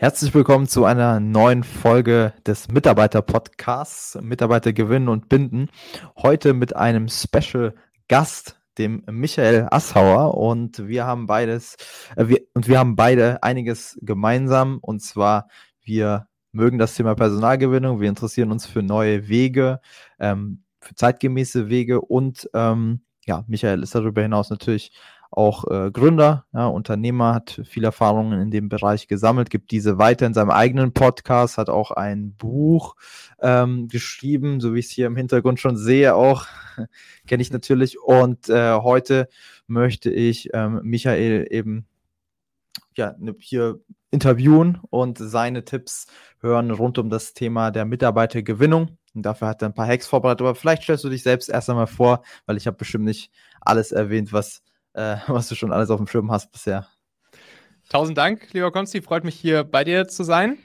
Herzlich willkommen zu einer neuen Folge des Mitarbeiter-Podcasts Mitarbeiter gewinnen und binden. Heute mit einem Special Gast, dem Michael Assauer. Und wir haben beides, äh, wir, und wir haben beide einiges gemeinsam. Und zwar, wir mögen das Thema Personalgewinnung, wir interessieren uns für neue Wege, ähm, für zeitgemäße Wege und ähm, ja, Michael ist darüber hinaus natürlich auch äh, Gründer, ja, Unternehmer, hat viel Erfahrungen in dem Bereich gesammelt, gibt diese weiter in seinem eigenen Podcast, hat auch ein Buch ähm, geschrieben, so wie ich es hier im Hintergrund schon sehe, auch kenne ich natürlich. Und äh, heute möchte ich ähm, Michael eben ja, ne, hier interviewen und seine Tipps hören rund um das Thema der Mitarbeitergewinnung. Und dafür hat er ein paar Hacks vorbereitet. Aber vielleicht stellst du dich selbst erst einmal vor, weil ich habe bestimmt nicht alles erwähnt, was äh, was du schon alles auf dem Schirm hast bisher. Tausend Dank, lieber Konsti. Freut mich hier bei dir zu sein.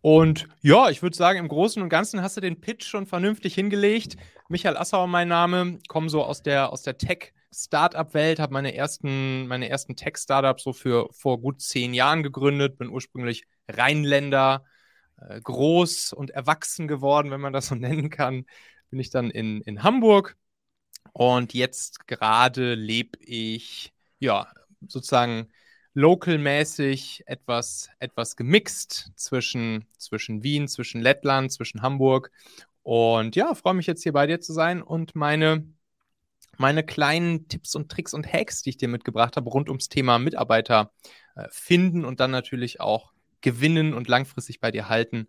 Und ja, ich würde sagen, im Großen und Ganzen hast du den Pitch schon vernünftig hingelegt. Michael Assauer, mein Name, komme so aus der, aus der Tech-Startup-Welt, habe meine ersten, meine ersten Tech-Startups so für vor gut zehn Jahren gegründet, bin ursprünglich Rheinländer, äh, groß und erwachsen geworden, wenn man das so nennen kann. Bin ich dann in, in Hamburg und jetzt gerade lebe ich, ja, sozusagen localmäßig etwas, etwas gemixt zwischen, zwischen Wien, zwischen Lettland, zwischen Hamburg. Und ja, freue mich jetzt hier bei dir zu sein und meine, meine kleinen Tipps und Tricks und Hacks, die ich dir mitgebracht habe, rund ums Thema Mitarbeiter äh, finden und dann natürlich auch gewinnen und langfristig bei dir halten,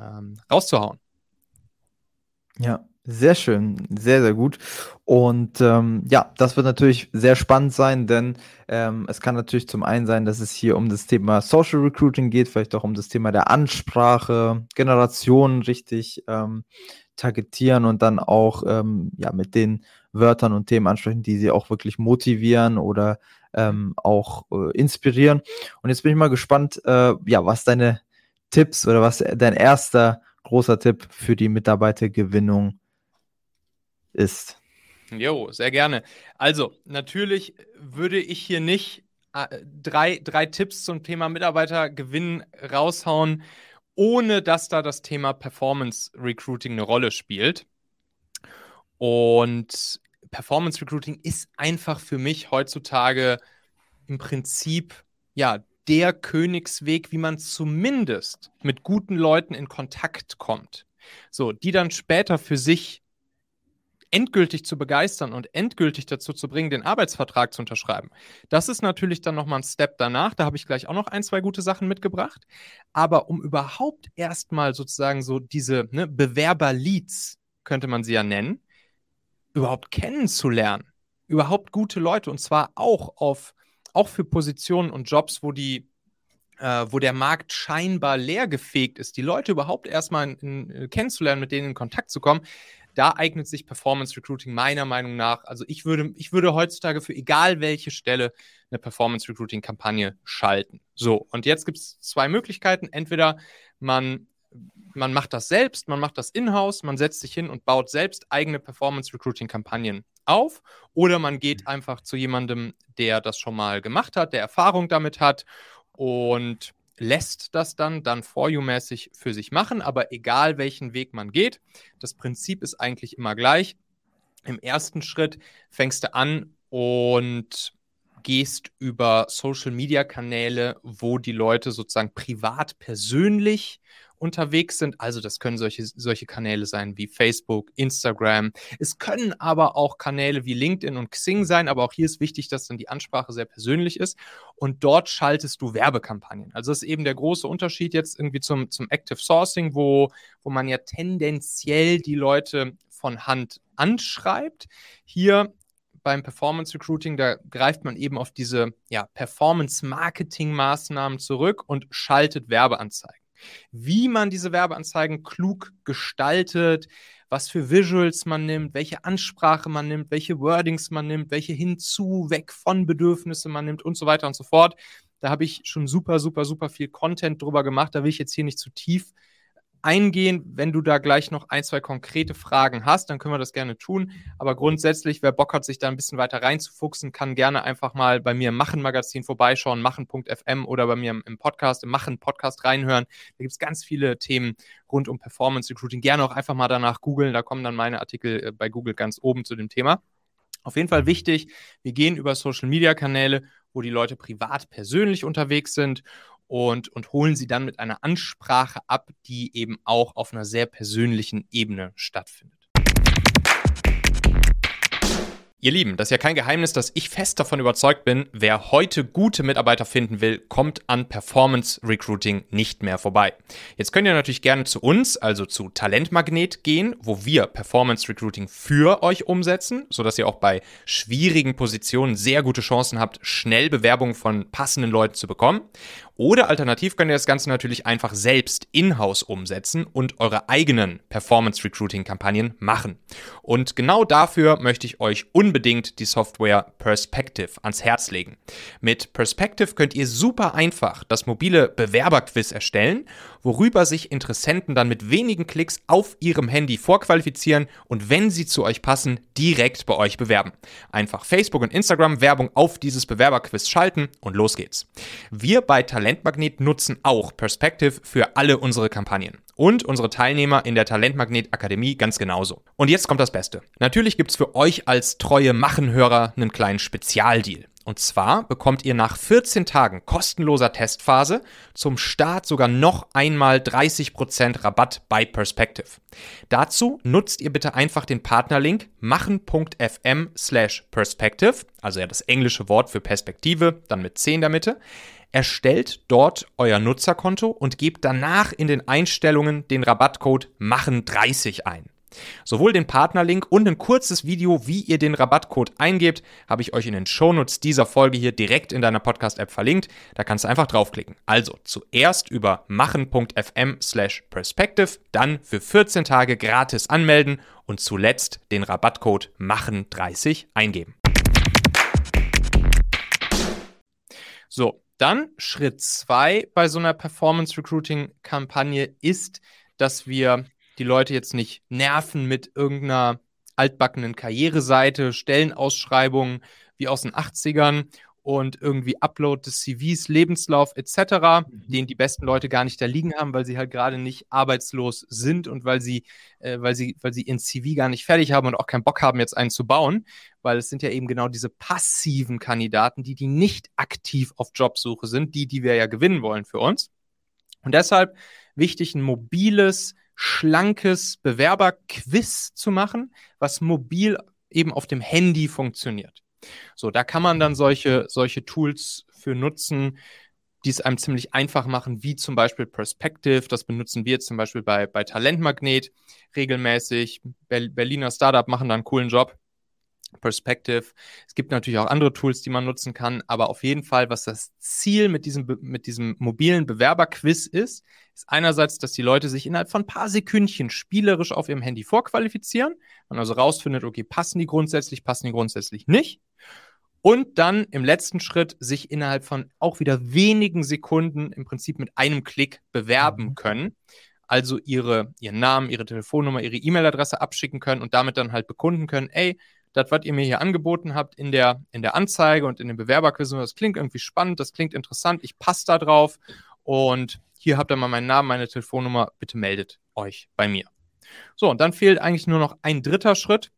ähm, rauszuhauen. Ja, sehr schön, sehr, sehr gut. Und ähm, ja, das wird natürlich sehr spannend sein, denn ähm, es kann natürlich zum einen sein, dass es hier um das Thema Social Recruiting geht, vielleicht auch um das Thema der Ansprache, Generationen richtig ähm, targetieren und dann auch ähm, ja, mit den Wörtern und Themen ansprechen, die sie auch wirklich motivieren oder ähm, auch äh, inspirieren. Und jetzt bin ich mal gespannt, äh, ja, was deine Tipps oder was dein erster großer Tipp für die Mitarbeitergewinnung ist. Jo, sehr gerne. Also, natürlich würde ich hier nicht äh, drei, drei Tipps zum Thema Mitarbeitergewinn raushauen, ohne dass da das Thema Performance Recruiting eine Rolle spielt. Und Performance Recruiting ist einfach für mich heutzutage im Prinzip ja der Königsweg, wie man zumindest mit guten Leuten in Kontakt kommt. So, die dann später für sich endgültig zu begeistern und endgültig dazu zu bringen, den Arbeitsvertrag zu unterschreiben. Das ist natürlich dann nochmal ein Step danach. Da habe ich gleich auch noch ein, zwei gute Sachen mitgebracht. Aber um überhaupt erstmal sozusagen so diese ne, Bewerber-Leads, könnte man sie ja nennen, überhaupt kennenzulernen, überhaupt gute Leute und zwar auch auf auch für Positionen und Jobs, wo die äh, wo der Markt scheinbar leer gefegt ist, die Leute überhaupt erstmal in, in, kennenzulernen, mit denen in Kontakt zu kommen, da eignet sich Performance Recruiting meiner Meinung nach. Also ich würde, ich würde heutzutage für egal welche Stelle eine Performance Recruiting Kampagne schalten. So, und jetzt gibt es zwei Möglichkeiten. Entweder man, man macht das selbst, man macht das in-house, man setzt sich hin und baut selbst eigene Performance Recruiting Kampagnen auf, oder man geht einfach zu jemandem, der das schon mal gemacht hat, der Erfahrung damit hat und lässt das dann dann for you-mäßig für sich machen, aber egal welchen Weg man geht, das Prinzip ist eigentlich immer gleich. Im ersten Schritt fängst du an und gehst über Social-Media-Kanäle, wo die Leute sozusagen privat, persönlich unterwegs sind. Also das können solche, solche Kanäle sein wie Facebook, Instagram. Es können aber auch Kanäle wie LinkedIn und Xing sein, aber auch hier ist wichtig, dass dann die Ansprache sehr persönlich ist. Und dort schaltest du Werbekampagnen. Also das ist eben der große Unterschied jetzt irgendwie zum, zum Active Sourcing, wo, wo man ja tendenziell die Leute von Hand anschreibt. Hier beim Performance Recruiting, da greift man eben auf diese ja, Performance-Marketing-Maßnahmen zurück und schaltet Werbeanzeigen. Wie man diese Werbeanzeigen klug gestaltet, was für Visuals man nimmt, welche Ansprache man nimmt, welche Wordings man nimmt, welche hinzu, weg von Bedürfnisse man nimmt und so weiter und so fort. Da habe ich schon super, super, super viel Content drüber gemacht. Da will ich jetzt hier nicht zu tief eingehen. Wenn du da gleich noch ein, zwei konkrete Fragen hast, dann können wir das gerne tun. Aber grundsätzlich, wer Bock hat, sich da ein bisschen weiter reinzufuchsen, kann gerne einfach mal bei mir im Machen-Magazin vorbeischauen, machen.fm oder bei mir im Podcast, im Machen-Podcast reinhören. Da gibt es ganz viele Themen rund um Performance Recruiting. Gerne auch einfach mal danach googeln. Da kommen dann meine Artikel äh, bei Google ganz oben zu dem Thema. Auf jeden Fall wichtig, wir gehen über Social-Media-Kanäle, wo die Leute privat persönlich unterwegs sind und, und holen sie dann mit einer Ansprache ab, die eben auch auf einer sehr persönlichen Ebene stattfindet. Ihr Lieben, das ist ja kein Geheimnis, dass ich fest davon überzeugt bin, wer heute gute Mitarbeiter finden will, kommt an Performance Recruiting nicht mehr vorbei. Jetzt könnt ihr natürlich gerne zu uns, also zu Talentmagnet gehen, wo wir Performance Recruiting für euch umsetzen, sodass ihr auch bei schwierigen Positionen sehr gute Chancen habt, schnell Bewerbungen von passenden Leuten zu bekommen. Oder alternativ könnt ihr das Ganze natürlich einfach selbst in-house umsetzen und eure eigenen Performance Recruiting Kampagnen machen. Und genau dafür möchte ich euch unbedingt die Software Perspective ans Herz legen. Mit Perspective könnt ihr super einfach das mobile Bewerberquiz erstellen, worüber sich Interessenten dann mit wenigen Klicks auf ihrem Handy vorqualifizieren und wenn sie zu euch passen, direkt bei euch bewerben. Einfach Facebook und Instagram Werbung auf dieses Bewerberquiz schalten und los geht's. Wir bei Talent Talentmagnet nutzen auch Perspective für alle unsere Kampagnen. Und unsere Teilnehmer in der Talentmagnet Akademie ganz genauso. Und jetzt kommt das Beste. Natürlich gibt es für euch als treue Machenhörer einen kleinen Spezialdeal. Und zwar bekommt ihr nach 14 Tagen kostenloser Testphase zum Start sogar noch einmal 30% Rabatt bei Perspective. Dazu nutzt ihr bitte einfach den Partnerlink machen.fm slash perspective, also ja das englische Wort für Perspektive, dann mit 10 in der Mitte erstellt dort euer Nutzerkonto und gebt danach in den Einstellungen den Rabattcode machen30 ein. Sowohl den Partnerlink und ein kurzes Video, wie ihr den Rabattcode eingebt, habe ich euch in den Shownotes dieser Folge hier direkt in deiner Podcast-App verlinkt. Da kannst du einfach draufklicken. Also zuerst über machen.fm slash perspective, dann für 14 Tage gratis anmelden und zuletzt den Rabattcode machen30 eingeben. So, dann Schritt zwei bei so einer Performance Recruiting Kampagne ist, dass wir die Leute jetzt nicht nerven mit irgendeiner altbackenen Karriereseite, Stellenausschreibungen wie aus den 80ern und irgendwie Upload des CVs, Lebenslauf etc., mhm. den die besten Leute gar nicht da liegen haben, weil sie halt gerade nicht arbeitslos sind und weil sie, äh, weil sie, weil sie ihren CV gar nicht fertig haben und auch keinen Bock haben, jetzt einen zu bauen, weil es sind ja eben genau diese passiven Kandidaten, die, die nicht aktiv auf Jobsuche sind, die, die wir ja gewinnen wollen für uns. Und deshalb wichtig, ein mobiles, schlankes Bewerberquiz zu machen, was mobil eben auf dem Handy funktioniert. So, da kann man dann solche, solche Tools für nutzen, die es einem ziemlich einfach machen, wie zum Beispiel Perspective. Das benutzen wir zum Beispiel bei, bei Talentmagnet regelmäßig. Berliner Startup machen da einen coolen Job. Perspective. Es gibt natürlich auch andere Tools, die man nutzen kann, aber auf jeden Fall, was das Ziel mit diesem, mit diesem mobilen Bewerberquiz ist, ist einerseits, dass die Leute sich innerhalb von ein paar Sekündchen spielerisch auf ihrem Handy vorqualifizieren. Man also rausfindet, okay, passen die grundsätzlich, passen die grundsätzlich nicht. Und dann im letzten Schritt sich innerhalb von auch wieder wenigen Sekunden im Prinzip mit einem Klick bewerben mhm. können. Also ihre, ihren Namen, ihre Telefonnummer, ihre E-Mail-Adresse abschicken können und damit dann halt bekunden können, ey, das, was ihr mir hier angeboten habt in der, in der Anzeige und in den Bewerberquiz, das klingt irgendwie spannend, das klingt interessant, ich passe da drauf und hier habt ihr mal meinen Namen, meine Telefonnummer, bitte meldet euch bei mir. So, und dann fehlt eigentlich nur noch ein dritter Schritt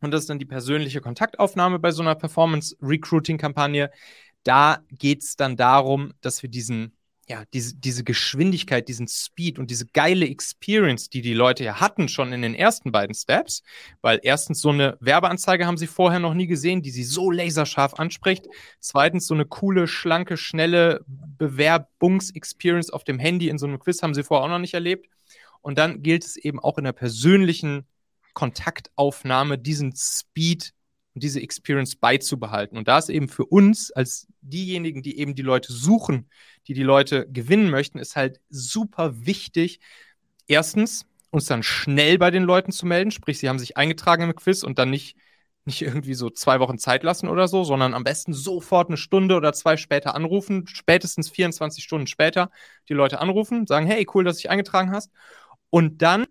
und das ist dann die persönliche Kontaktaufnahme bei so einer Performance-Recruiting-Kampagne. Da geht es dann darum, dass wir diesen ja, diese, diese Geschwindigkeit, diesen Speed und diese geile Experience, die die Leute ja hatten schon in den ersten beiden Steps, weil erstens so eine Werbeanzeige haben sie vorher noch nie gesehen, die sie so laserscharf anspricht. Zweitens so eine coole, schlanke, schnelle Bewerbungsexperience auf dem Handy in so einem Quiz haben sie vorher auch noch nicht erlebt. Und dann gilt es eben auch in der persönlichen Kontaktaufnahme diesen Speed und diese Experience beizubehalten. Und da ist eben für uns als diejenigen, die eben die Leute suchen, die die Leute gewinnen möchten, ist halt super wichtig, erstens uns dann schnell bei den Leuten zu melden, sprich, sie haben sich eingetragen im Quiz und dann nicht, nicht irgendwie so zwei Wochen Zeit lassen oder so, sondern am besten sofort eine Stunde oder zwei später anrufen, spätestens 24 Stunden später die Leute anrufen, sagen, hey, cool, dass du dich eingetragen hast. Und dann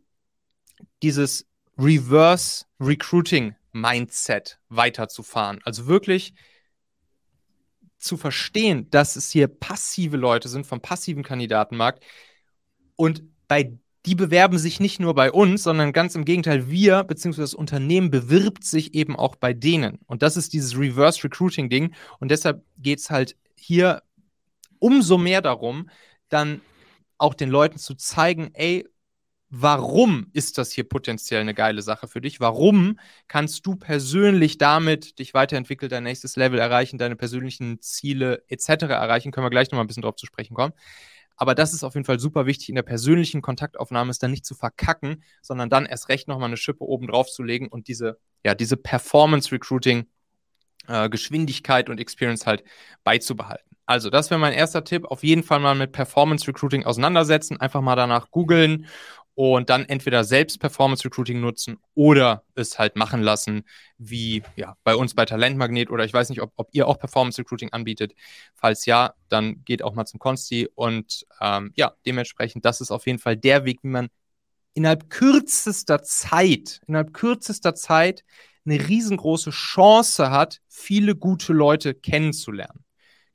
dieses Reverse Recruiting Mindset weiterzufahren. Also wirklich zu verstehen, dass es hier passive Leute sind vom passiven Kandidatenmarkt und bei die bewerben sich nicht nur bei uns, sondern ganz im Gegenteil, wir bzw. das Unternehmen bewirbt sich eben auch bei denen. Und das ist dieses Reverse Recruiting Ding. Und deshalb geht es halt hier umso mehr darum, dann auch den Leuten zu zeigen, ey, warum ist das hier potenziell eine geile Sache für dich? Warum kannst du persönlich damit dich weiterentwickeln, dein nächstes Level erreichen, deine persönlichen Ziele etc. erreichen? Können wir gleich nochmal ein bisschen drauf zu sprechen kommen. Aber das ist auf jeden Fall super wichtig in der persönlichen Kontaktaufnahme, ist dann nicht zu verkacken, sondern dann erst recht nochmal eine Schippe oben drauf zu legen und diese, ja, diese Performance Recruiting äh, Geschwindigkeit und Experience halt beizubehalten. Also, das wäre mein erster Tipp. Auf jeden Fall mal mit Performance Recruiting auseinandersetzen. Einfach mal danach googeln und dann entweder selbst Performance Recruiting nutzen oder es halt machen lassen, wie ja, bei uns bei Talentmagnet oder ich weiß nicht, ob, ob ihr auch Performance Recruiting anbietet. Falls ja, dann geht auch mal zum Consti und ähm, ja, dementsprechend, das ist auf jeden Fall der Weg, wie man innerhalb kürzester Zeit, innerhalb kürzester Zeit eine riesengroße Chance hat, viele gute Leute kennenzulernen.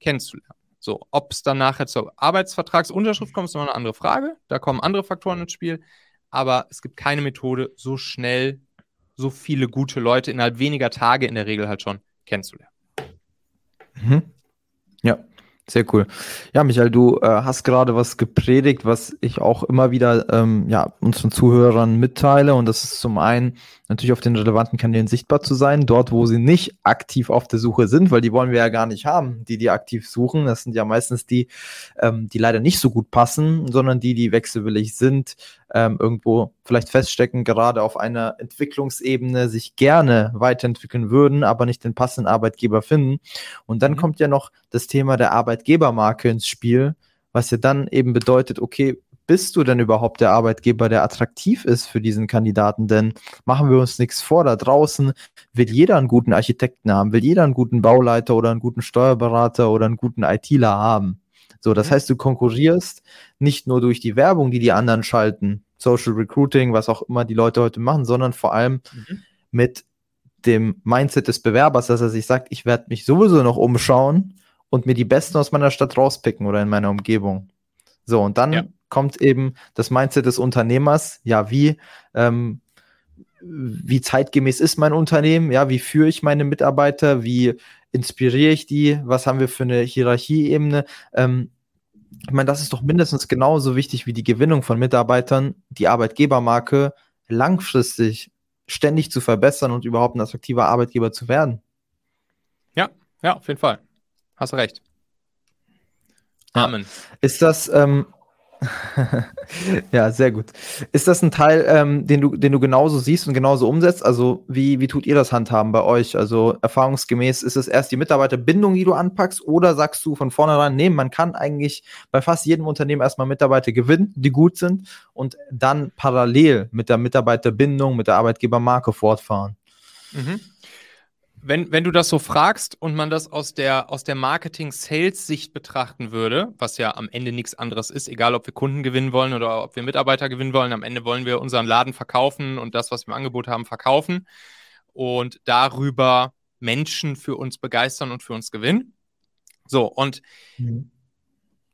Kennenzulernen. So, ob es dann nachher zur Arbeitsvertragsunterschrift kommt, ist noch eine andere Frage. Da kommen andere Faktoren ins Spiel. Aber es gibt keine Methode, so schnell so viele gute Leute innerhalb weniger Tage in der Regel halt schon kennenzulernen. Mhm. Ja, sehr cool. Ja, Michael, du äh, hast gerade was gepredigt, was ich auch immer wieder ähm, ja, unseren Zuhörern mitteile. Und das ist zum einen natürlich auf den relevanten Kanälen sichtbar zu sein, dort, wo sie nicht aktiv auf der Suche sind, weil die wollen wir ja gar nicht haben, die die aktiv suchen. Das sind ja meistens die, ähm, die leider nicht so gut passen, sondern die, die wechselwillig sind, ähm, irgendwo vielleicht feststecken, gerade auf einer Entwicklungsebene sich gerne weiterentwickeln würden, aber nicht den passenden Arbeitgeber finden. Und dann mhm. kommt ja noch das Thema der Arbeitgebermarke ins Spiel, was ja dann eben bedeutet, okay, bist du denn überhaupt der Arbeitgeber, der attraktiv ist für diesen Kandidaten? Denn machen wir uns nichts vor, da draußen will jeder einen guten Architekten haben, will jeder einen guten Bauleiter oder einen guten Steuerberater oder einen guten ITler haben. So, das mhm. heißt, du konkurrierst nicht nur durch die Werbung, die die anderen schalten, Social Recruiting, was auch immer die Leute heute machen, sondern vor allem mhm. mit dem Mindset des Bewerbers, dass er sich sagt, ich werde mich sowieso noch umschauen und mir die Besten aus meiner Stadt rauspicken oder in meiner Umgebung. So, und dann ja. kommt eben das Mindset des Unternehmers, ja, wie, ähm, wie zeitgemäß ist mein Unternehmen, ja, wie führe ich meine Mitarbeiter, wie inspiriere ich die, was haben wir für eine Hierarchieebene. Ähm, ich meine, das ist doch mindestens genauso wichtig wie die Gewinnung von Mitarbeitern, die Arbeitgebermarke langfristig ständig zu verbessern und überhaupt ein attraktiver Arbeitgeber zu werden. Ja, ja, auf jeden Fall. Hast recht. Amen. Ist das, ähm, ja, sehr gut. Ist das ein Teil, ähm, den, du, den du genauso siehst und genauso umsetzt? Also, wie, wie tut ihr das handhaben bei euch? Also, erfahrungsgemäß ist es erst die Mitarbeiterbindung, die du anpackst, oder sagst du von vornherein, nee, man kann eigentlich bei fast jedem Unternehmen erstmal Mitarbeiter gewinnen, die gut sind, und dann parallel mit der Mitarbeiterbindung, mit der Arbeitgebermarke fortfahren? Mhm wenn, wenn du das so fragst und man das aus der, aus der Marketing-Sales-Sicht betrachten würde, was ja am Ende nichts anderes ist, egal ob wir Kunden gewinnen wollen oder ob wir Mitarbeiter gewinnen wollen, am Ende wollen wir unseren Laden verkaufen und das, was wir im Angebot haben, verkaufen und darüber Menschen für uns begeistern und für uns gewinnen. So, und mhm.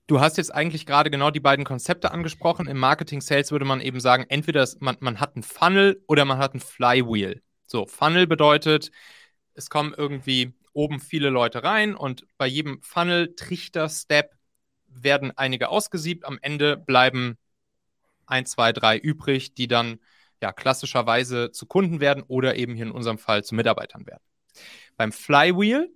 Du hast jetzt eigentlich gerade genau die beiden Konzepte angesprochen. Im Marketing Sales würde man eben sagen, entweder man, man hat einen Funnel oder man hat ein Flywheel. So, Funnel bedeutet, es kommen irgendwie oben viele Leute rein und bei jedem Funnel, Trichter, Step werden einige ausgesiebt. Am Ende bleiben ein, zwei, drei übrig, die dann ja klassischerweise zu Kunden werden oder eben hier in unserem Fall zu Mitarbeitern werden. Beim Flywheel,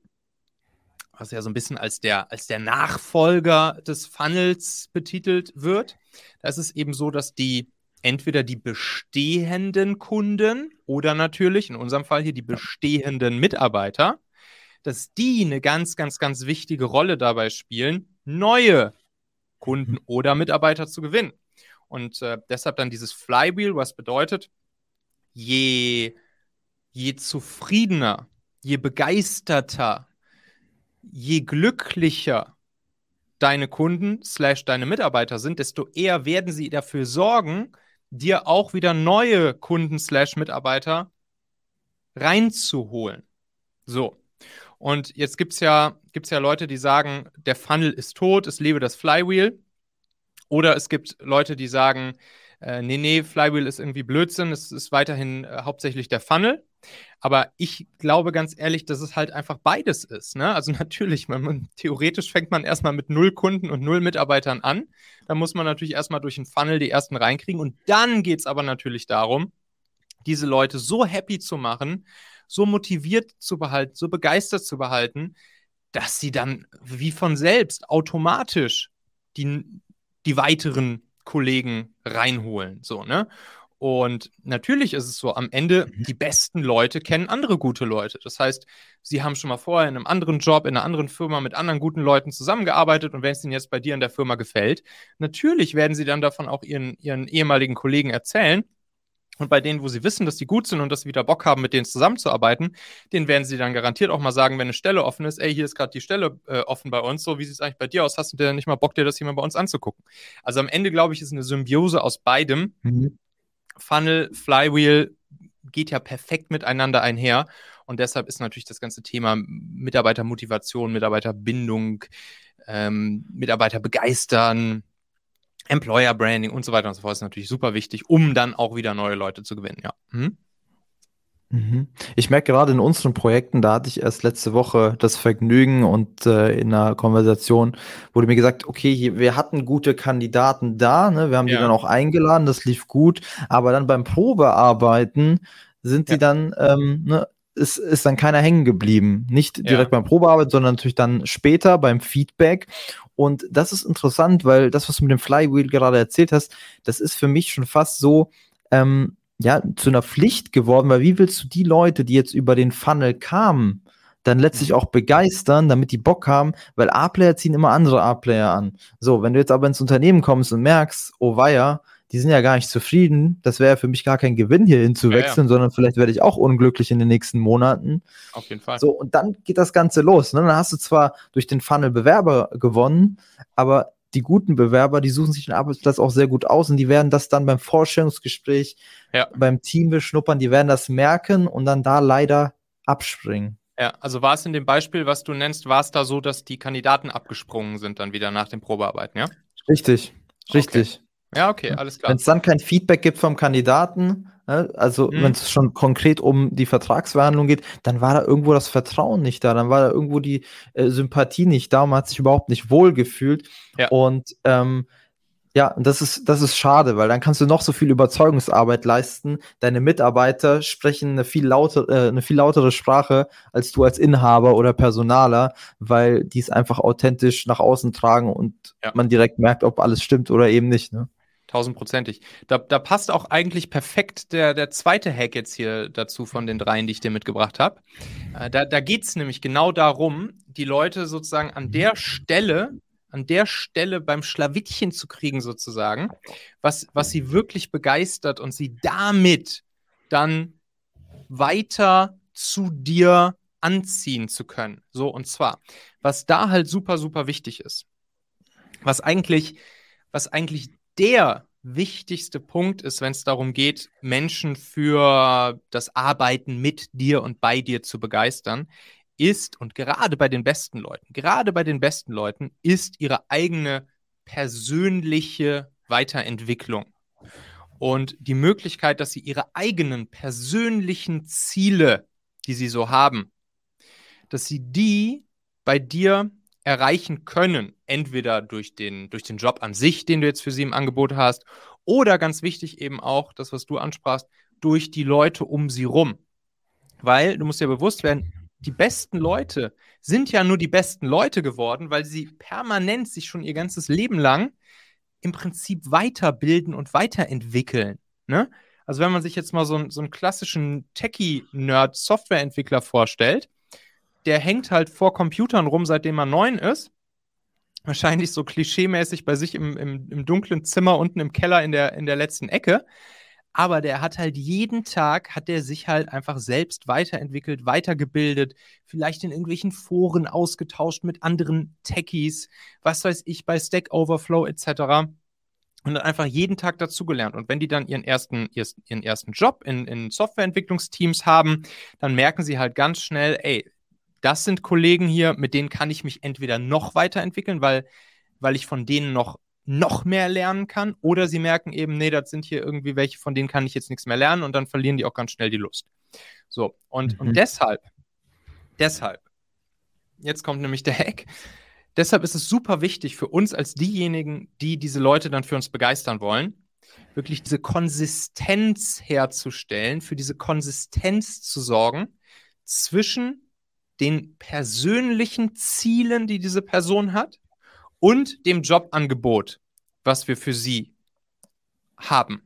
was ja so ein bisschen als der, als der Nachfolger des Funnels betitelt wird, da ist es eben so, dass die entweder die bestehenden Kunden oder natürlich, in unserem Fall hier die bestehenden Mitarbeiter, dass die eine ganz, ganz, ganz wichtige Rolle dabei spielen, neue Kunden mhm. oder Mitarbeiter zu gewinnen. Und äh, deshalb dann dieses Flywheel, was bedeutet, je, je zufriedener, je begeisterter, je glücklicher deine Kunden slash deine Mitarbeiter sind, desto eher werden sie dafür sorgen, dir auch wieder neue Kunden slash Mitarbeiter reinzuholen. So. Und jetzt gibt es ja, gibt's ja Leute, die sagen, der Funnel ist tot, es lebe das Flywheel. Oder es gibt Leute, die sagen, äh, nee, nee, Flywheel ist irgendwie Blödsinn, es ist weiterhin äh, hauptsächlich der Funnel. Aber ich glaube ganz ehrlich, dass es halt einfach beides ist. Ne? Also natürlich, man, theoretisch fängt man erstmal mit null Kunden und null Mitarbeitern an. Da muss man natürlich erstmal durch den Funnel die ersten reinkriegen. Und dann geht es aber natürlich darum, diese Leute so happy zu machen, so motiviert zu behalten, so begeistert zu behalten, dass sie dann wie von selbst automatisch die, die weiteren Kollegen reinholen. So, ne? Und natürlich ist es so, am Ende, mhm. die besten Leute kennen andere gute Leute. Das heißt, sie haben schon mal vorher in einem anderen Job, in einer anderen Firma mit anderen guten Leuten zusammengearbeitet und wenn es ihnen jetzt bei dir in der Firma gefällt, natürlich werden sie dann davon auch ihren, ihren ehemaligen Kollegen erzählen. Und bei denen, wo sie wissen, dass die gut sind und dass sie wieder Bock haben, mit denen zusammenzuarbeiten, denen werden sie dann garantiert auch mal sagen, wenn eine Stelle offen ist, ey, hier ist gerade die Stelle äh, offen bei uns, so wie sieht es eigentlich bei dir aus? Hast du denn nicht mal Bock, dir das hier mal bei uns anzugucken? Also am Ende, glaube ich, ist eine Symbiose aus beidem. Mhm. Funnel, Flywheel geht ja perfekt miteinander einher. Und deshalb ist natürlich das ganze Thema Mitarbeitermotivation, Mitarbeiterbindung, ähm, Mitarbeiter begeistern, Employer Branding und so weiter und so fort ist natürlich super wichtig, um dann auch wieder neue Leute zu gewinnen, ja. Hm? Mhm. Ich merke gerade in unseren Projekten, da hatte ich erst letzte Woche das Vergnügen und äh, in einer Konversation wurde mir gesagt, okay, wir hatten gute Kandidaten da, ne? wir haben ja. die dann auch eingeladen, das lief gut, aber dann beim Probearbeiten sind ja. die dann, ähm, ne, ist, ist dann keiner hängen geblieben. Nicht direkt ja. beim Probearbeit, sondern natürlich dann später beim Feedback. Und das ist interessant, weil das, was du mit dem Flywheel gerade erzählt hast, das ist für mich schon fast so, ähm, ja, zu einer Pflicht geworden, weil wie willst du die Leute, die jetzt über den Funnel kamen, dann letztlich mhm. auch begeistern, damit die Bock haben, weil A-Player ziehen immer andere A-Player an. So, wenn du jetzt aber ins Unternehmen kommst und merkst, oh weia, die sind ja gar nicht zufrieden, das wäre für mich gar kein Gewinn, hier hinzuwechseln, ja, ja. sondern vielleicht werde ich auch unglücklich in den nächsten Monaten. Auf jeden Fall. So, und dann geht das Ganze los. Ne? Dann hast du zwar durch den Funnel Bewerber gewonnen, aber die guten Bewerber, die suchen sich den Arbeitsplatz auch sehr gut aus und die werden das dann beim Vorstellungsgespräch, ja. beim Team beschnuppern, die werden das merken und dann da leider abspringen. Ja, also war es in dem Beispiel, was du nennst, war es da so, dass die Kandidaten abgesprungen sind dann wieder nach dem Probearbeiten, ja? Richtig, richtig. Okay. Ja, okay, alles klar. Wenn es dann kein Feedback gibt vom Kandidaten, also mhm. wenn es schon konkret um die Vertragsverhandlung geht, dann war da irgendwo das Vertrauen nicht da, dann war da irgendwo die äh, Sympathie nicht da, man hat sich überhaupt nicht wohl gefühlt. Ja. Und ähm, ja, das ist, das ist schade, weil dann kannst du noch so viel Überzeugungsarbeit leisten. Deine Mitarbeiter sprechen eine viel, lauter, äh, eine viel lautere Sprache als du als Inhaber oder Personaler, weil die es einfach authentisch nach außen tragen und ja. man direkt merkt, ob alles stimmt oder eben nicht. Ne? Tausendprozentig. Da, da passt auch eigentlich perfekt der, der zweite Hack jetzt hier dazu von den dreien, die ich dir mitgebracht habe. Äh, da da geht es nämlich genau darum, die Leute sozusagen an der Stelle, an der Stelle beim Schlawittchen zu kriegen, sozusagen, was, was sie wirklich begeistert und sie damit dann weiter zu dir anziehen zu können. So, und zwar, was da halt super, super wichtig ist, was eigentlich, was eigentlich der wichtigste Punkt ist, wenn es darum geht, Menschen für das Arbeiten mit dir und bei dir zu begeistern, ist, und gerade bei den besten Leuten, gerade bei den besten Leuten, ist ihre eigene persönliche Weiterentwicklung. Und die Möglichkeit, dass sie ihre eigenen persönlichen Ziele, die sie so haben, dass sie die bei dir erreichen können, entweder durch den, durch den Job an sich, den du jetzt für sie im Angebot hast, oder ganz wichtig eben auch, das, was du ansprachst, durch die Leute um sie rum. Weil du musst dir bewusst werden, die besten Leute sind ja nur die besten Leute geworden, weil sie permanent sich schon ihr ganzes Leben lang im Prinzip weiterbilden und weiterentwickeln. Ne? Also wenn man sich jetzt mal so, so einen klassischen Techie-Nerd-Softwareentwickler vorstellt, der hängt halt vor Computern rum, seitdem er neun ist. Wahrscheinlich so klischeemäßig bei sich im, im, im dunklen Zimmer unten im Keller in der, in der letzten Ecke. Aber der hat halt jeden Tag, hat der sich halt einfach selbst weiterentwickelt, weitergebildet, vielleicht in irgendwelchen Foren ausgetauscht mit anderen Techies, was weiß ich, bei Stack Overflow etc. und dann einfach jeden Tag dazugelernt. Und wenn die dann ihren ersten, ihren ersten Job in, in Softwareentwicklungsteams haben, dann merken sie halt ganz schnell, ey, das sind Kollegen hier, mit denen kann ich mich entweder noch weiterentwickeln, weil, weil ich von denen noch, noch mehr lernen kann, oder sie merken eben, nee, das sind hier irgendwie welche, von denen kann ich jetzt nichts mehr lernen und dann verlieren die auch ganz schnell die Lust. So, und, mhm. und deshalb, deshalb, jetzt kommt nämlich der Hack, deshalb ist es super wichtig für uns als diejenigen, die diese Leute dann für uns begeistern wollen, wirklich diese Konsistenz herzustellen, für diese Konsistenz zu sorgen zwischen den persönlichen Zielen, die diese Person hat, und dem Jobangebot, was wir für sie haben.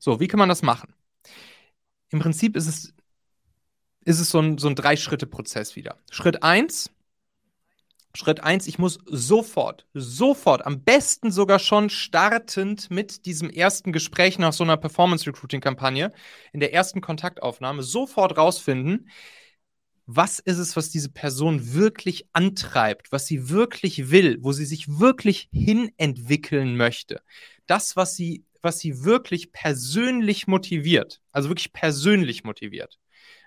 So, wie kann man das machen? Im Prinzip ist es, ist es so ein, so ein Drei-Schritte-Prozess wieder. Schritt eins Schritt 1, ich muss sofort, sofort, am besten sogar schon startend mit diesem ersten Gespräch nach so einer Performance-Recruiting-Kampagne, in der ersten Kontaktaufnahme, sofort rausfinden, was ist es, was diese Person wirklich antreibt, was sie wirklich will, wo sie sich wirklich hinentwickeln möchte. Das, was sie, was sie wirklich persönlich motiviert, also wirklich persönlich motiviert.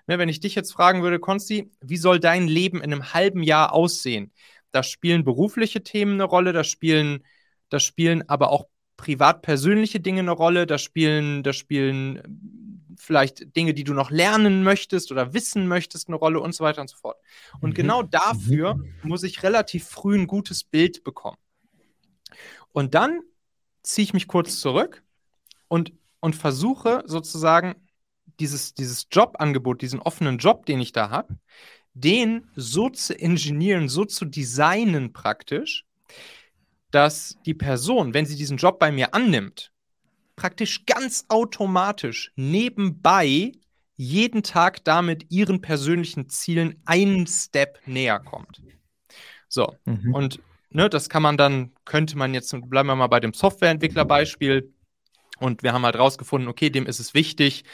Ne, wenn ich dich jetzt fragen würde, Konsti, wie soll dein Leben in einem halben Jahr aussehen? Da spielen berufliche Themen eine Rolle, da spielen, da spielen aber auch privat-persönliche Dinge eine Rolle, da spielen, da spielen vielleicht Dinge, die du noch lernen möchtest oder wissen möchtest, eine Rolle und so weiter und so fort. Und mhm. genau dafür mhm. muss ich relativ früh ein gutes Bild bekommen. Und dann ziehe ich mich kurz zurück und, und versuche sozusagen dieses, dieses Jobangebot, diesen offenen Job, den ich da habe, den so zu ingenieren, so zu designen praktisch, dass die Person, wenn sie diesen Job bei mir annimmt, praktisch ganz automatisch nebenbei jeden Tag damit ihren persönlichen Zielen einen Step näher kommt. So, mhm. und ne, das kann man dann, könnte man jetzt, bleiben wir mal bei dem Softwareentwicklerbeispiel, und wir haben halt rausgefunden, okay, dem ist es wichtig,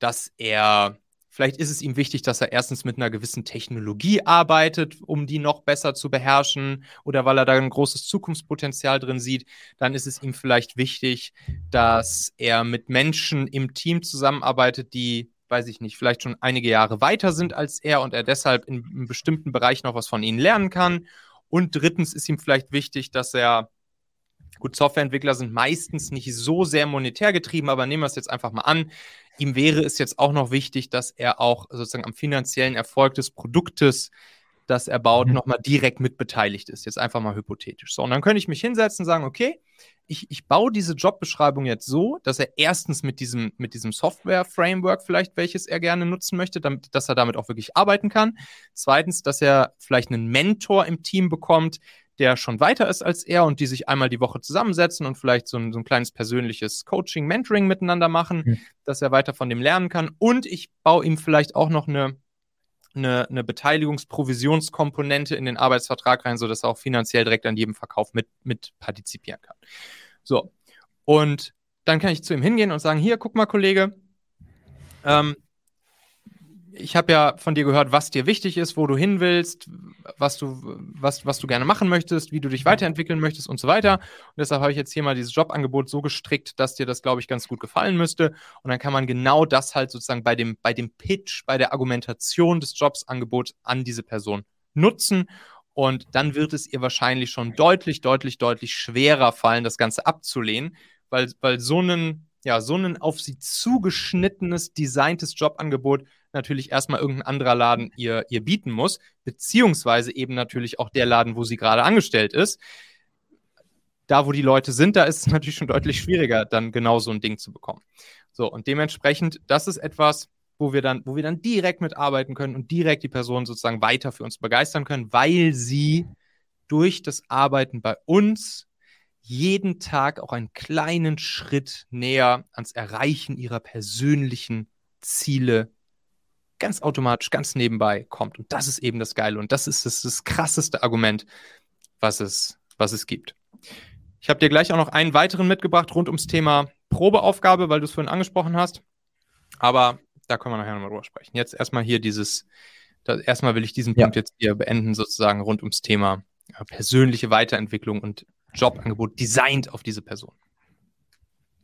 dass er Vielleicht ist es ihm wichtig, dass er erstens mit einer gewissen Technologie arbeitet, um die noch besser zu beherrschen oder weil er da ein großes Zukunftspotenzial drin sieht. Dann ist es ihm vielleicht wichtig, dass er mit Menschen im Team zusammenarbeitet, die, weiß ich nicht, vielleicht schon einige Jahre weiter sind als er und er deshalb in einem bestimmten Bereich noch was von ihnen lernen kann. Und drittens ist ihm vielleicht wichtig, dass er Gut, Softwareentwickler sind meistens nicht so sehr monetär getrieben, aber nehmen wir es jetzt einfach mal an. Ihm wäre es jetzt auch noch wichtig, dass er auch sozusagen am finanziellen Erfolg des Produktes, das er baut, mhm. nochmal direkt mitbeteiligt ist. Jetzt einfach mal hypothetisch. So, und dann könnte ich mich hinsetzen und sagen, okay, ich, ich baue diese Jobbeschreibung jetzt so, dass er erstens mit diesem, mit diesem Software-Framework vielleicht, welches er gerne nutzen möchte, damit, dass er damit auch wirklich arbeiten kann. Zweitens, dass er vielleicht einen Mentor im Team bekommt, der schon weiter ist als er und die sich einmal die Woche zusammensetzen und vielleicht so ein, so ein kleines persönliches Coaching, Mentoring miteinander machen, mhm. dass er weiter von dem lernen kann. Und ich baue ihm vielleicht auch noch eine, eine, eine Beteiligungsprovisionskomponente in den Arbeitsvertrag rein, sodass er auch finanziell direkt an jedem Verkauf mit, mit partizipieren kann. So. Und dann kann ich zu ihm hingehen und sagen: Hier, guck mal, Kollege, ähm, ich habe ja von dir gehört, was dir wichtig ist, wo du hin willst, was du, was, was du gerne machen möchtest, wie du dich weiterentwickeln möchtest und so weiter. Und deshalb habe ich jetzt hier mal dieses Jobangebot so gestrickt, dass dir das, glaube ich, ganz gut gefallen müsste. Und dann kann man genau das halt sozusagen bei dem, bei dem Pitch, bei der Argumentation des Jobsangebots an diese Person nutzen. Und dann wird es ihr wahrscheinlich schon deutlich, deutlich, deutlich schwerer fallen, das Ganze abzulehnen, weil, weil so ein, ja, so auf sie zugeschnittenes, designtes Jobangebot natürlich erstmal irgendein anderer Laden ihr, ihr bieten muss, beziehungsweise eben natürlich auch der Laden, wo sie gerade angestellt ist. Da, wo die Leute sind, da ist es natürlich schon deutlich schwieriger, dann genau so ein Ding zu bekommen. So, und dementsprechend, das ist etwas, wo wir dann, wo wir dann direkt mitarbeiten können und direkt die Person sozusagen weiter für uns begeistern können, weil sie durch das Arbeiten bei uns jeden Tag auch einen kleinen Schritt näher ans Erreichen ihrer persönlichen Ziele ganz automatisch, ganz nebenbei kommt. Und das ist eben das Geile. Und das ist das, das krasseste Argument, was es, was es gibt. Ich habe dir gleich auch noch einen weiteren mitgebracht rund ums Thema Probeaufgabe, weil du es vorhin angesprochen hast. Aber da können wir nachher nochmal drüber sprechen. Jetzt erstmal hier dieses, da, erstmal will ich diesen ja. Punkt jetzt hier beenden, sozusagen rund ums Thema ja, persönliche Weiterentwicklung und Jobangebot designt auf diese Person.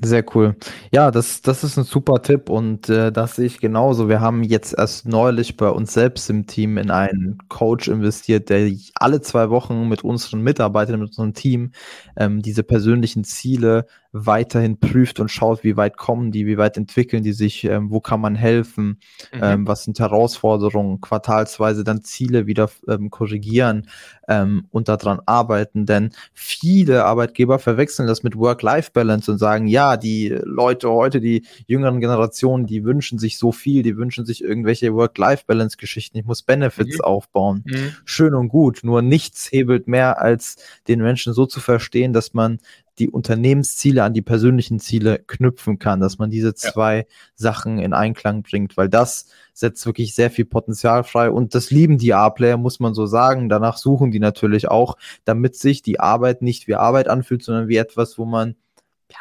Sehr cool. Ja, das, das ist ein super Tipp und äh, das sehe ich genauso. Wir haben jetzt erst neulich bei uns selbst im Team in einen Coach investiert, der alle zwei Wochen mit unseren Mitarbeitern, mit unserem Team ähm, diese persönlichen Ziele weiterhin prüft und schaut, wie weit kommen die, wie weit entwickeln die sich, ähm, wo kann man helfen, mhm. ähm, was sind Herausforderungen, quartalsweise dann Ziele wieder ähm, korrigieren ähm, und daran arbeiten. Denn viele Arbeitgeber verwechseln das mit Work-Life-Balance und sagen, ja, die Leute heute, die jüngeren Generationen, die wünschen sich so viel, die wünschen sich irgendwelche Work-Life-Balance-Geschichten, ich muss Benefits mhm. aufbauen. Mhm. Schön und gut, nur nichts hebelt mehr, als den Menschen so zu verstehen, dass man die Unternehmensziele an die persönlichen Ziele knüpfen kann, dass man diese zwei ja. Sachen in Einklang bringt, weil das setzt wirklich sehr viel Potenzial frei und das lieben die A-Player, muss man so sagen. Danach suchen die natürlich auch, damit sich die Arbeit nicht wie Arbeit anfühlt, sondern wie etwas, wo man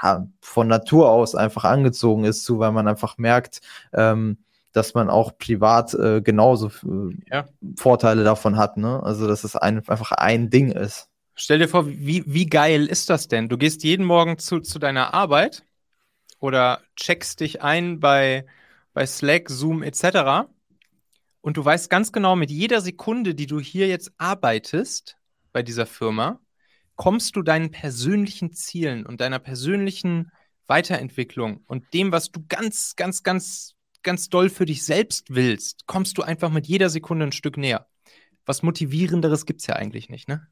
ja, von Natur aus einfach angezogen ist zu, weil man einfach merkt, ähm, dass man auch privat äh, genauso äh, ja. Vorteile davon hat. Ne? Also dass es ein, einfach ein Ding ist. Stell dir vor, wie, wie geil ist das denn? Du gehst jeden Morgen zu, zu deiner Arbeit oder checkst dich ein bei, bei Slack, Zoom etc. Und du weißt ganz genau, mit jeder Sekunde, die du hier jetzt arbeitest bei dieser Firma, kommst du deinen persönlichen Zielen und deiner persönlichen Weiterentwicklung und dem, was du ganz, ganz, ganz, ganz doll für dich selbst willst, kommst du einfach mit jeder Sekunde ein Stück näher. Was motivierenderes gibt es ja eigentlich nicht, ne?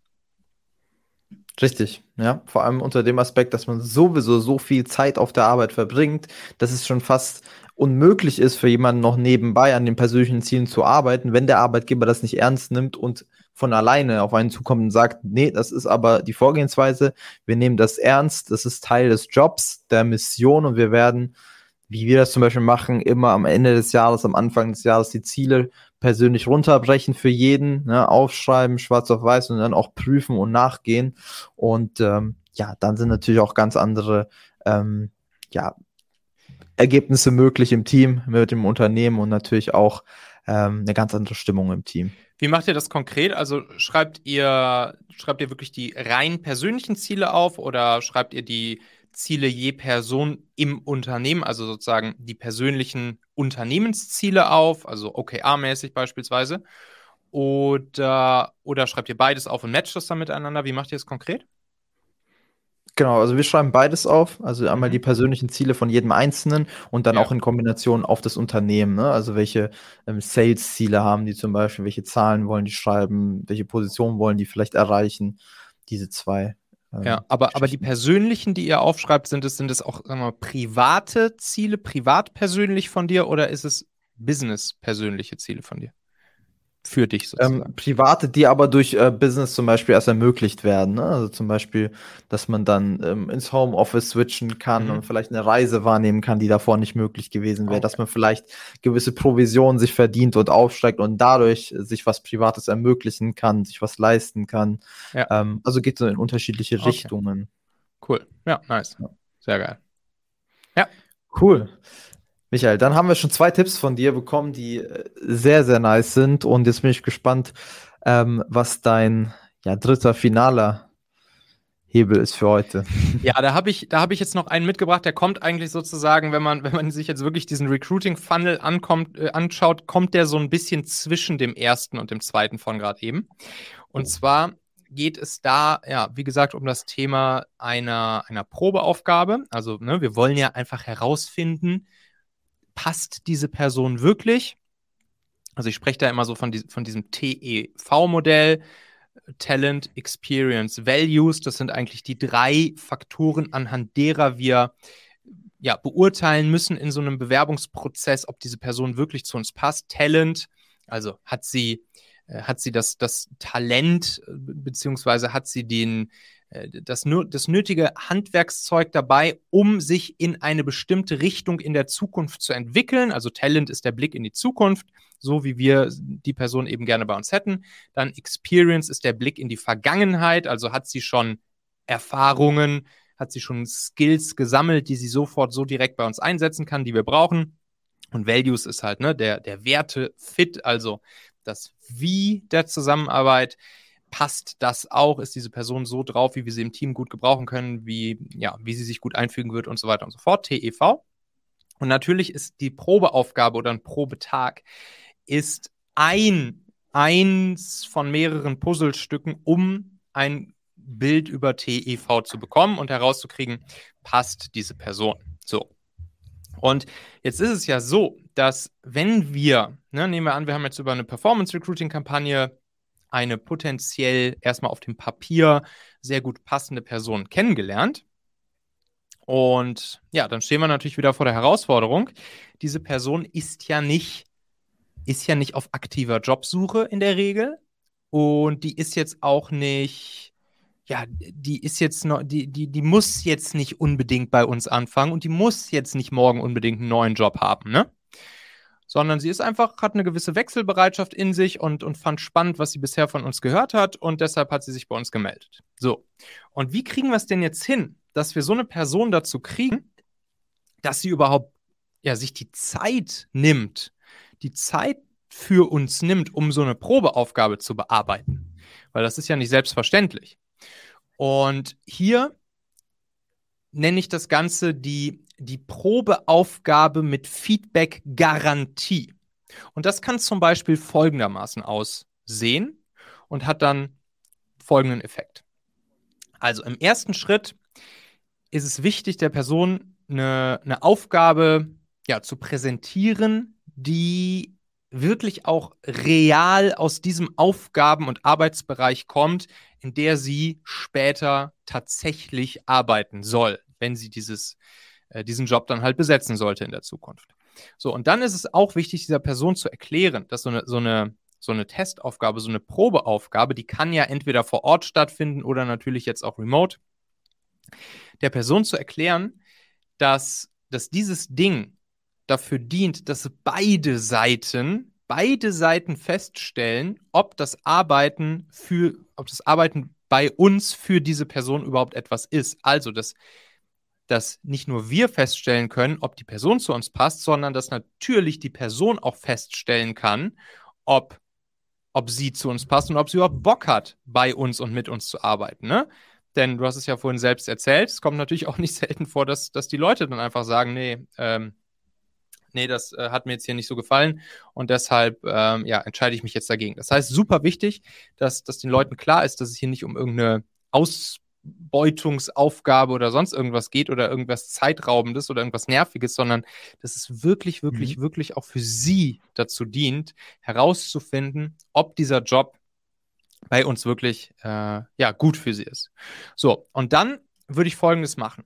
Richtig, ja. Vor allem unter dem Aspekt, dass man sowieso so viel Zeit auf der Arbeit verbringt, dass es schon fast unmöglich ist für jemanden noch nebenbei an den persönlichen Zielen zu arbeiten, wenn der Arbeitgeber das nicht ernst nimmt und von alleine auf einen zukommt und sagt, nee, das ist aber die Vorgehensweise, wir nehmen das ernst, das ist Teil des Jobs, der Mission und wir werden, wie wir das zum Beispiel machen, immer am Ende des Jahres, am Anfang des Jahres die Ziele persönlich runterbrechen für jeden, ne, aufschreiben, schwarz auf weiß und dann auch prüfen und nachgehen. Und ähm, ja, dann sind natürlich auch ganz andere ähm, ja, Ergebnisse möglich im Team, mit dem Unternehmen und natürlich auch ähm, eine ganz andere Stimmung im Team. Wie macht ihr das konkret? Also schreibt ihr, schreibt ihr wirklich die rein persönlichen Ziele auf oder schreibt ihr die Ziele je Person im Unternehmen, also sozusagen die persönlichen Unternehmensziele auf, also OKR-mäßig beispielsweise. Oder, oder schreibt ihr beides auf und matcht das dann miteinander? Wie macht ihr es konkret? Genau, also wir schreiben beides auf, also einmal mhm. die persönlichen Ziele von jedem Einzelnen und dann ja. auch in Kombination auf das Unternehmen, ne? also welche ähm, Sales-Ziele haben die zum Beispiel, welche Zahlen wollen die schreiben, welche Positionen wollen die vielleicht erreichen, diese zwei ja, ähm, aber, aber die persönlichen, die ihr aufschreibt, sind es, sind es auch sagen wir, private Ziele, privat persönlich von dir oder ist es business-persönliche Ziele von dir? Für dich sozusagen. Ähm, private, die aber durch äh, Business zum Beispiel erst ermöglicht werden. Ne? Also zum Beispiel, dass man dann ähm, ins Homeoffice switchen kann mhm. und vielleicht eine Reise wahrnehmen kann, die davor nicht möglich gewesen wäre. Okay. Dass man vielleicht gewisse Provisionen sich verdient und aufsteigt und dadurch sich was Privates ermöglichen kann, sich was leisten kann. Ja. Ähm, also geht so in unterschiedliche okay. Richtungen. Cool. Ja, nice. Ja. Sehr geil. Ja. Cool. Michael, dann haben wir schon zwei Tipps von dir bekommen, die äh, sehr, sehr nice sind. Und jetzt bin ich gespannt, ähm, was dein ja, dritter finaler Hebel ist für heute. Ja, da habe ich, da ich jetzt noch einen mitgebracht, der kommt eigentlich sozusagen, wenn man, wenn man sich jetzt wirklich diesen Recruiting-Funnel ankommt, äh, anschaut, kommt der so ein bisschen zwischen dem ersten und dem zweiten von gerade eben. Und zwar geht es da, ja, wie gesagt, um das Thema einer, einer Probeaufgabe. Also, ne, wir wollen ja einfach herausfinden, passt diese Person wirklich? Also ich spreche da immer so von, die, von diesem TEV-Modell, Talent, Experience, Values. Das sind eigentlich die drei Faktoren, anhand derer wir ja, beurteilen müssen in so einem Bewerbungsprozess, ob diese Person wirklich zu uns passt. Talent, also hat sie, äh, hat sie das, das Talent, äh, beziehungsweise hat sie den, das, das nötige Handwerkszeug dabei, um sich in eine bestimmte Richtung in der Zukunft zu entwickeln. Also Talent ist der Blick in die Zukunft, so wie wir die Person eben gerne bei uns hätten. Dann Experience ist der Blick in die Vergangenheit, also hat sie schon Erfahrungen, hat sie schon Skills gesammelt, die sie sofort so direkt bei uns einsetzen kann, die wir brauchen. Und Values ist halt ne, der, der Werte-Fit, also das Wie der Zusammenarbeit passt das auch? Ist diese Person so drauf, wie wir sie im Team gut gebrauchen können, wie, ja, wie sie sich gut einfügen wird und so weiter und so fort. TEV. Und natürlich ist die Probeaufgabe oder ein Probetag ist ein, eins von mehreren Puzzlestücken, um ein Bild über TEV zu bekommen und herauszukriegen, passt diese Person. So. Und jetzt ist es ja so, dass wenn wir, ne, nehmen wir an, wir haben jetzt über eine Performance-Recruiting-Kampagne eine potenziell erstmal auf dem Papier sehr gut passende Person kennengelernt. Und ja, dann stehen wir natürlich wieder vor der Herausforderung. Diese Person ist ja nicht, ist ja nicht auf aktiver Jobsuche in der Regel. Und die ist jetzt auch nicht ja, die ist jetzt noch, die, die, die muss jetzt nicht unbedingt bei uns anfangen und die muss jetzt nicht morgen unbedingt einen neuen Job haben, ne? Sondern sie ist einfach, hat eine gewisse Wechselbereitschaft in sich und, und fand spannend, was sie bisher von uns gehört hat und deshalb hat sie sich bei uns gemeldet. So. Und wie kriegen wir es denn jetzt hin, dass wir so eine Person dazu kriegen, dass sie überhaupt ja, sich die Zeit nimmt, die Zeit für uns nimmt, um so eine Probeaufgabe zu bearbeiten? Weil das ist ja nicht selbstverständlich. Und hier nenne ich das Ganze die, die Probeaufgabe mit Feedback-Garantie. Und das kann zum Beispiel folgendermaßen aussehen und hat dann folgenden Effekt. Also im ersten Schritt ist es wichtig, der Person eine, eine Aufgabe ja, zu präsentieren, die wirklich auch real aus diesem Aufgaben- und Arbeitsbereich kommt, in der sie später tatsächlich arbeiten soll, wenn sie dieses, diesen Job dann halt besetzen sollte in der Zukunft. So, und dann ist es auch wichtig, dieser Person zu erklären, dass so eine, so eine, so eine Testaufgabe, so eine Probeaufgabe, die kann ja entweder vor Ort stattfinden oder natürlich jetzt auch remote, der Person zu erklären, dass, dass dieses Ding dafür dient, dass beide Seiten, beide Seiten feststellen, ob das Arbeiten für, ob das Arbeiten bei uns für diese Person überhaupt etwas ist. Also, dass, dass nicht nur wir feststellen können, ob die Person zu uns passt, sondern dass natürlich die Person auch feststellen kann, ob, ob sie zu uns passt und ob sie überhaupt Bock hat, bei uns und mit uns zu arbeiten. Ne? Denn du hast es ja vorhin selbst erzählt, es kommt natürlich auch nicht selten vor, dass, dass die Leute dann einfach sagen, nee, ähm, nee, das äh, hat mir jetzt hier nicht so gefallen und deshalb ähm, ja, entscheide ich mich jetzt dagegen. Das heißt, super wichtig, dass, dass den Leuten klar ist, dass es hier nicht um irgendeine Ausbeutungsaufgabe oder sonst irgendwas geht oder irgendwas Zeitraubendes oder irgendwas Nerviges, sondern dass es wirklich, wirklich, mhm. wirklich auch für sie dazu dient, herauszufinden, ob dieser Job bei uns wirklich äh, ja, gut für sie ist. So, und dann würde ich Folgendes machen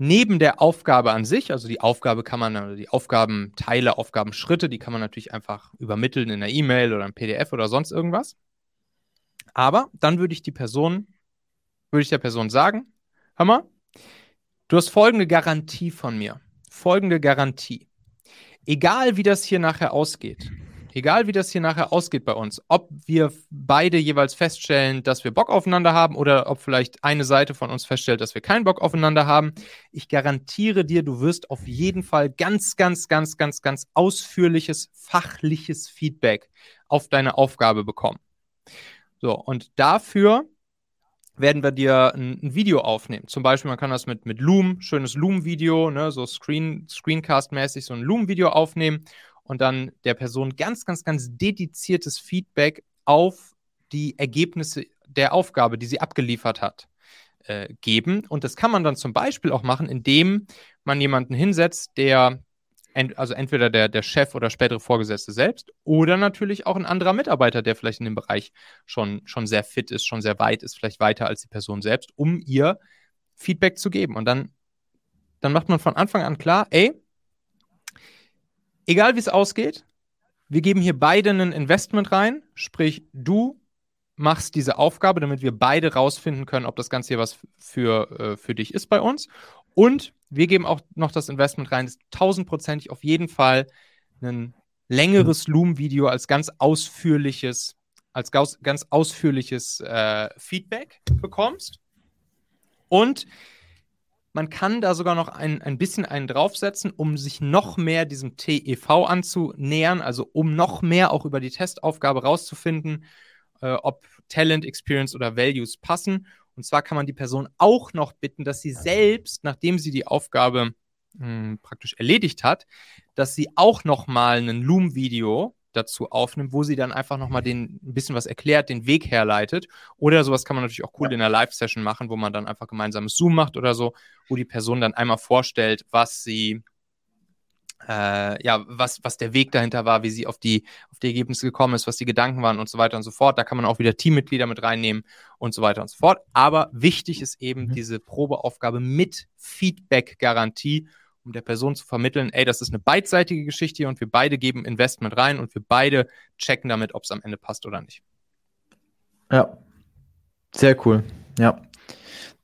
neben der Aufgabe an sich, also die Aufgabe kann man, oder die Aufgabenteile, Aufgabenschritte, die kann man natürlich einfach übermitteln in einer E-Mail oder einem PDF oder sonst irgendwas. Aber dann würde ich die Person, würde ich der Person sagen, hör mal, du hast folgende Garantie von mir. Folgende Garantie. Egal wie das hier nachher ausgeht, egal wie das hier nachher ausgeht bei uns, ob wir beide jeweils feststellen, dass wir Bock aufeinander haben oder ob vielleicht eine Seite von uns feststellt, dass wir keinen Bock aufeinander haben, ich garantiere dir, du wirst auf jeden Fall ganz, ganz, ganz, ganz, ganz ausführliches, fachliches Feedback auf deine Aufgabe bekommen. So, und dafür werden wir dir ein, ein, Video aufnehmen. Zum Beispiel, man kann das mit, mit Loom, schönes Loom-Video, ne, so Screen, Screencast-mäßig, so ein Loom-Video aufnehmen und dann der Person ganz, ganz, ganz dediziertes Feedback auf die Ergebnisse der Aufgabe, die sie abgeliefert hat, äh, geben. Und das kann man dann zum Beispiel auch machen, indem man jemanden hinsetzt, der ent also entweder der, der Chef oder spätere Vorgesetzte selbst oder natürlich auch ein anderer Mitarbeiter, der vielleicht in dem Bereich schon, schon sehr fit ist, schon sehr weit ist, vielleicht weiter als die Person selbst, um ihr Feedback zu geben. Und dann, dann macht man von Anfang an klar, ey, egal wie es ausgeht, wir geben hier beide ein Investment rein, sprich, du machst diese Aufgabe, damit wir beide rausfinden können, ob das Ganze hier was für, äh, für dich ist bei uns. Und wir geben auch noch das Investment rein, dass tausendprozentig auf jeden Fall ein längeres Loom-Video als ganz ausführliches, als ganz ausführliches äh, Feedback bekommst. Und man kann da sogar noch ein, ein bisschen einen draufsetzen, um sich noch mehr diesem TEV anzunähern, also um noch mehr auch über die Testaufgabe rauszufinden, äh, ob Talent, Experience oder Values passen. Und zwar kann man die Person auch noch bitten, dass sie selbst, nachdem sie die Aufgabe mh, hm, praktisch erledigt hat, dass sie auch noch mal ein Loom-Video dazu aufnimmt, wo sie dann einfach nochmal den ein bisschen was erklärt, den Weg herleitet. Oder sowas kann man natürlich auch cool in einer Live-Session machen, wo man dann einfach gemeinsames Zoom macht oder so, wo die Person dann einmal vorstellt, was sie äh, ja, was, was der Weg dahinter war, wie sie auf die, auf die Ergebnisse gekommen ist, was die Gedanken waren und so weiter und so fort. Da kann man auch wieder Teammitglieder mit reinnehmen und so weiter und so fort. Aber wichtig ist eben mhm. diese Probeaufgabe mit Feedback-Garantie um der Person zu vermitteln, ey, das ist eine beidseitige Geschichte und wir beide geben Investment rein und wir beide checken damit, ob es am Ende passt oder nicht. Ja, sehr cool. Ja,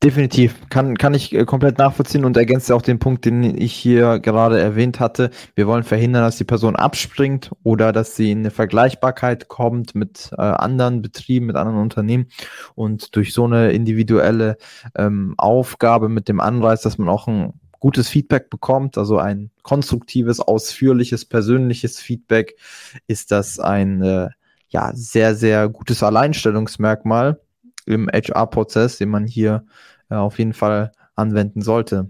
definitiv. Kann, kann ich äh, komplett nachvollziehen und ergänzt auch den Punkt, den ich hier gerade erwähnt hatte. Wir wollen verhindern, dass die Person abspringt oder dass sie in eine Vergleichbarkeit kommt mit äh, anderen Betrieben, mit anderen Unternehmen und durch so eine individuelle ähm, Aufgabe mit dem Anreiz, dass man auch ein gutes Feedback bekommt, also ein konstruktives, ausführliches, persönliches Feedback, ist das ein äh, ja, sehr, sehr gutes Alleinstellungsmerkmal im HR-Prozess, den man hier äh, auf jeden Fall anwenden sollte.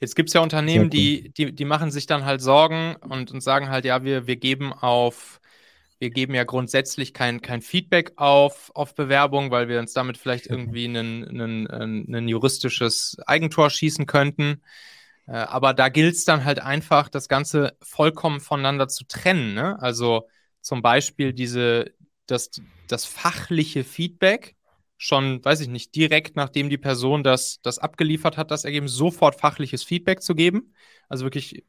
Jetzt gibt es ja Unternehmen, die, die, die machen sich dann halt Sorgen und, und sagen halt, ja, wir, wir geben auf, wir geben ja grundsätzlich kein, kein Feedback auf, auf Bewerbung, weil wir uns damit vielleicht irgendwie ein juristisches Eigentor schießen könnten. Äh, aber da gilt es dann halt einfach, das Ganze vollkommen voneinander zu trennen. Ne? Also zum Beispiel diese, das, das fachliche Feedback schon, weiß ich nicht, direkt nachdem die Person das, das abgeliefert hat, das Ergebnis sofort fachliches Feedback zu geben. Also wirklich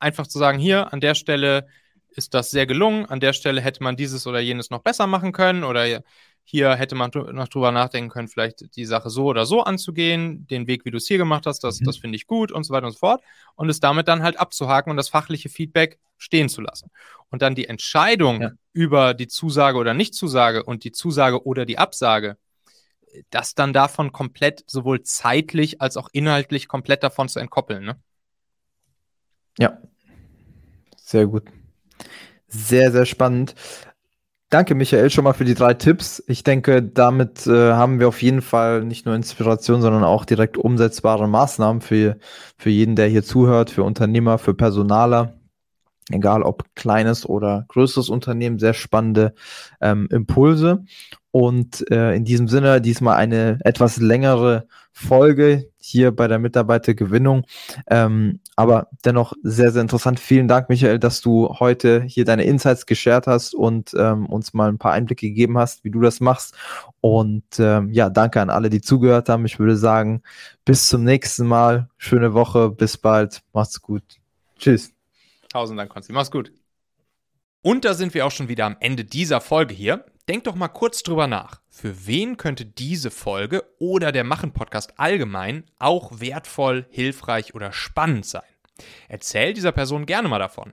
einfach zu sagen, hier an der Stelle ist das sehr gelungen, an der Stelle hätte man dieses oder jenes noch besser machen können oder hier hätte man noch drüber nachdenken können, vielleicht die Sache so oder so anzugehen, den Weg, wie du es hier gemacht hast, das, mhm. das finde ich gut und so weiter und so fort. Und es damit dann halt abzuhaken und das fachliche Feedback stehen zu lassen. Und dann die Entscheidung ja. über die Zusage oder Nichtzusage und die Zusage oder die Absage, das dann davon komplett sowohl zeitlich als auch inhaltlich komplett davon zu entkoppeln. Ne? Ja, sehr gut. Sehr, sehr spannend. Danke, Michael, schon mal für die drei Tipps. Ich denke, damit äh, haben wir auf jeden Fall nicht nur Inspiration, sondern auch direkt umsetzbare Maßnahmen für, für jeden, der hier zuhört, für Unternehmer, für Personaler, egal ob kleines oder größeres Unternehmen, sehr spannende ähm, Impulse. Und äh, in diesem Sinne diesmal eine etwas längere Folge hier bei der Mitarbeitergewinnung. Ähm, aber dennoch sehr, sehr interessant. Vielen Dank, Michael, dass du heute hier deine Insights geshared hast und ähm, uns mal ein paar Einblicke gegeben hast, wie du das machst. Und ähm, ja, danke an alle, die zugehört haben. Ich würde sagen, bis zum nächsten Mal. Schöne Woche. Bis bald. Macht's gut. Tschüss. Tausend Dank, Konsti. Mach's gut. Und da sind wir auch schon wieder am Ende dieser Folge hier. Denk doch mal kurz drüber nach. Für wen könnte diese Folge oder der Machen-Podcast allgemein auch wertvoll, hilfreich oder spannend sein? Erzähl dieser Person gerne mal davon.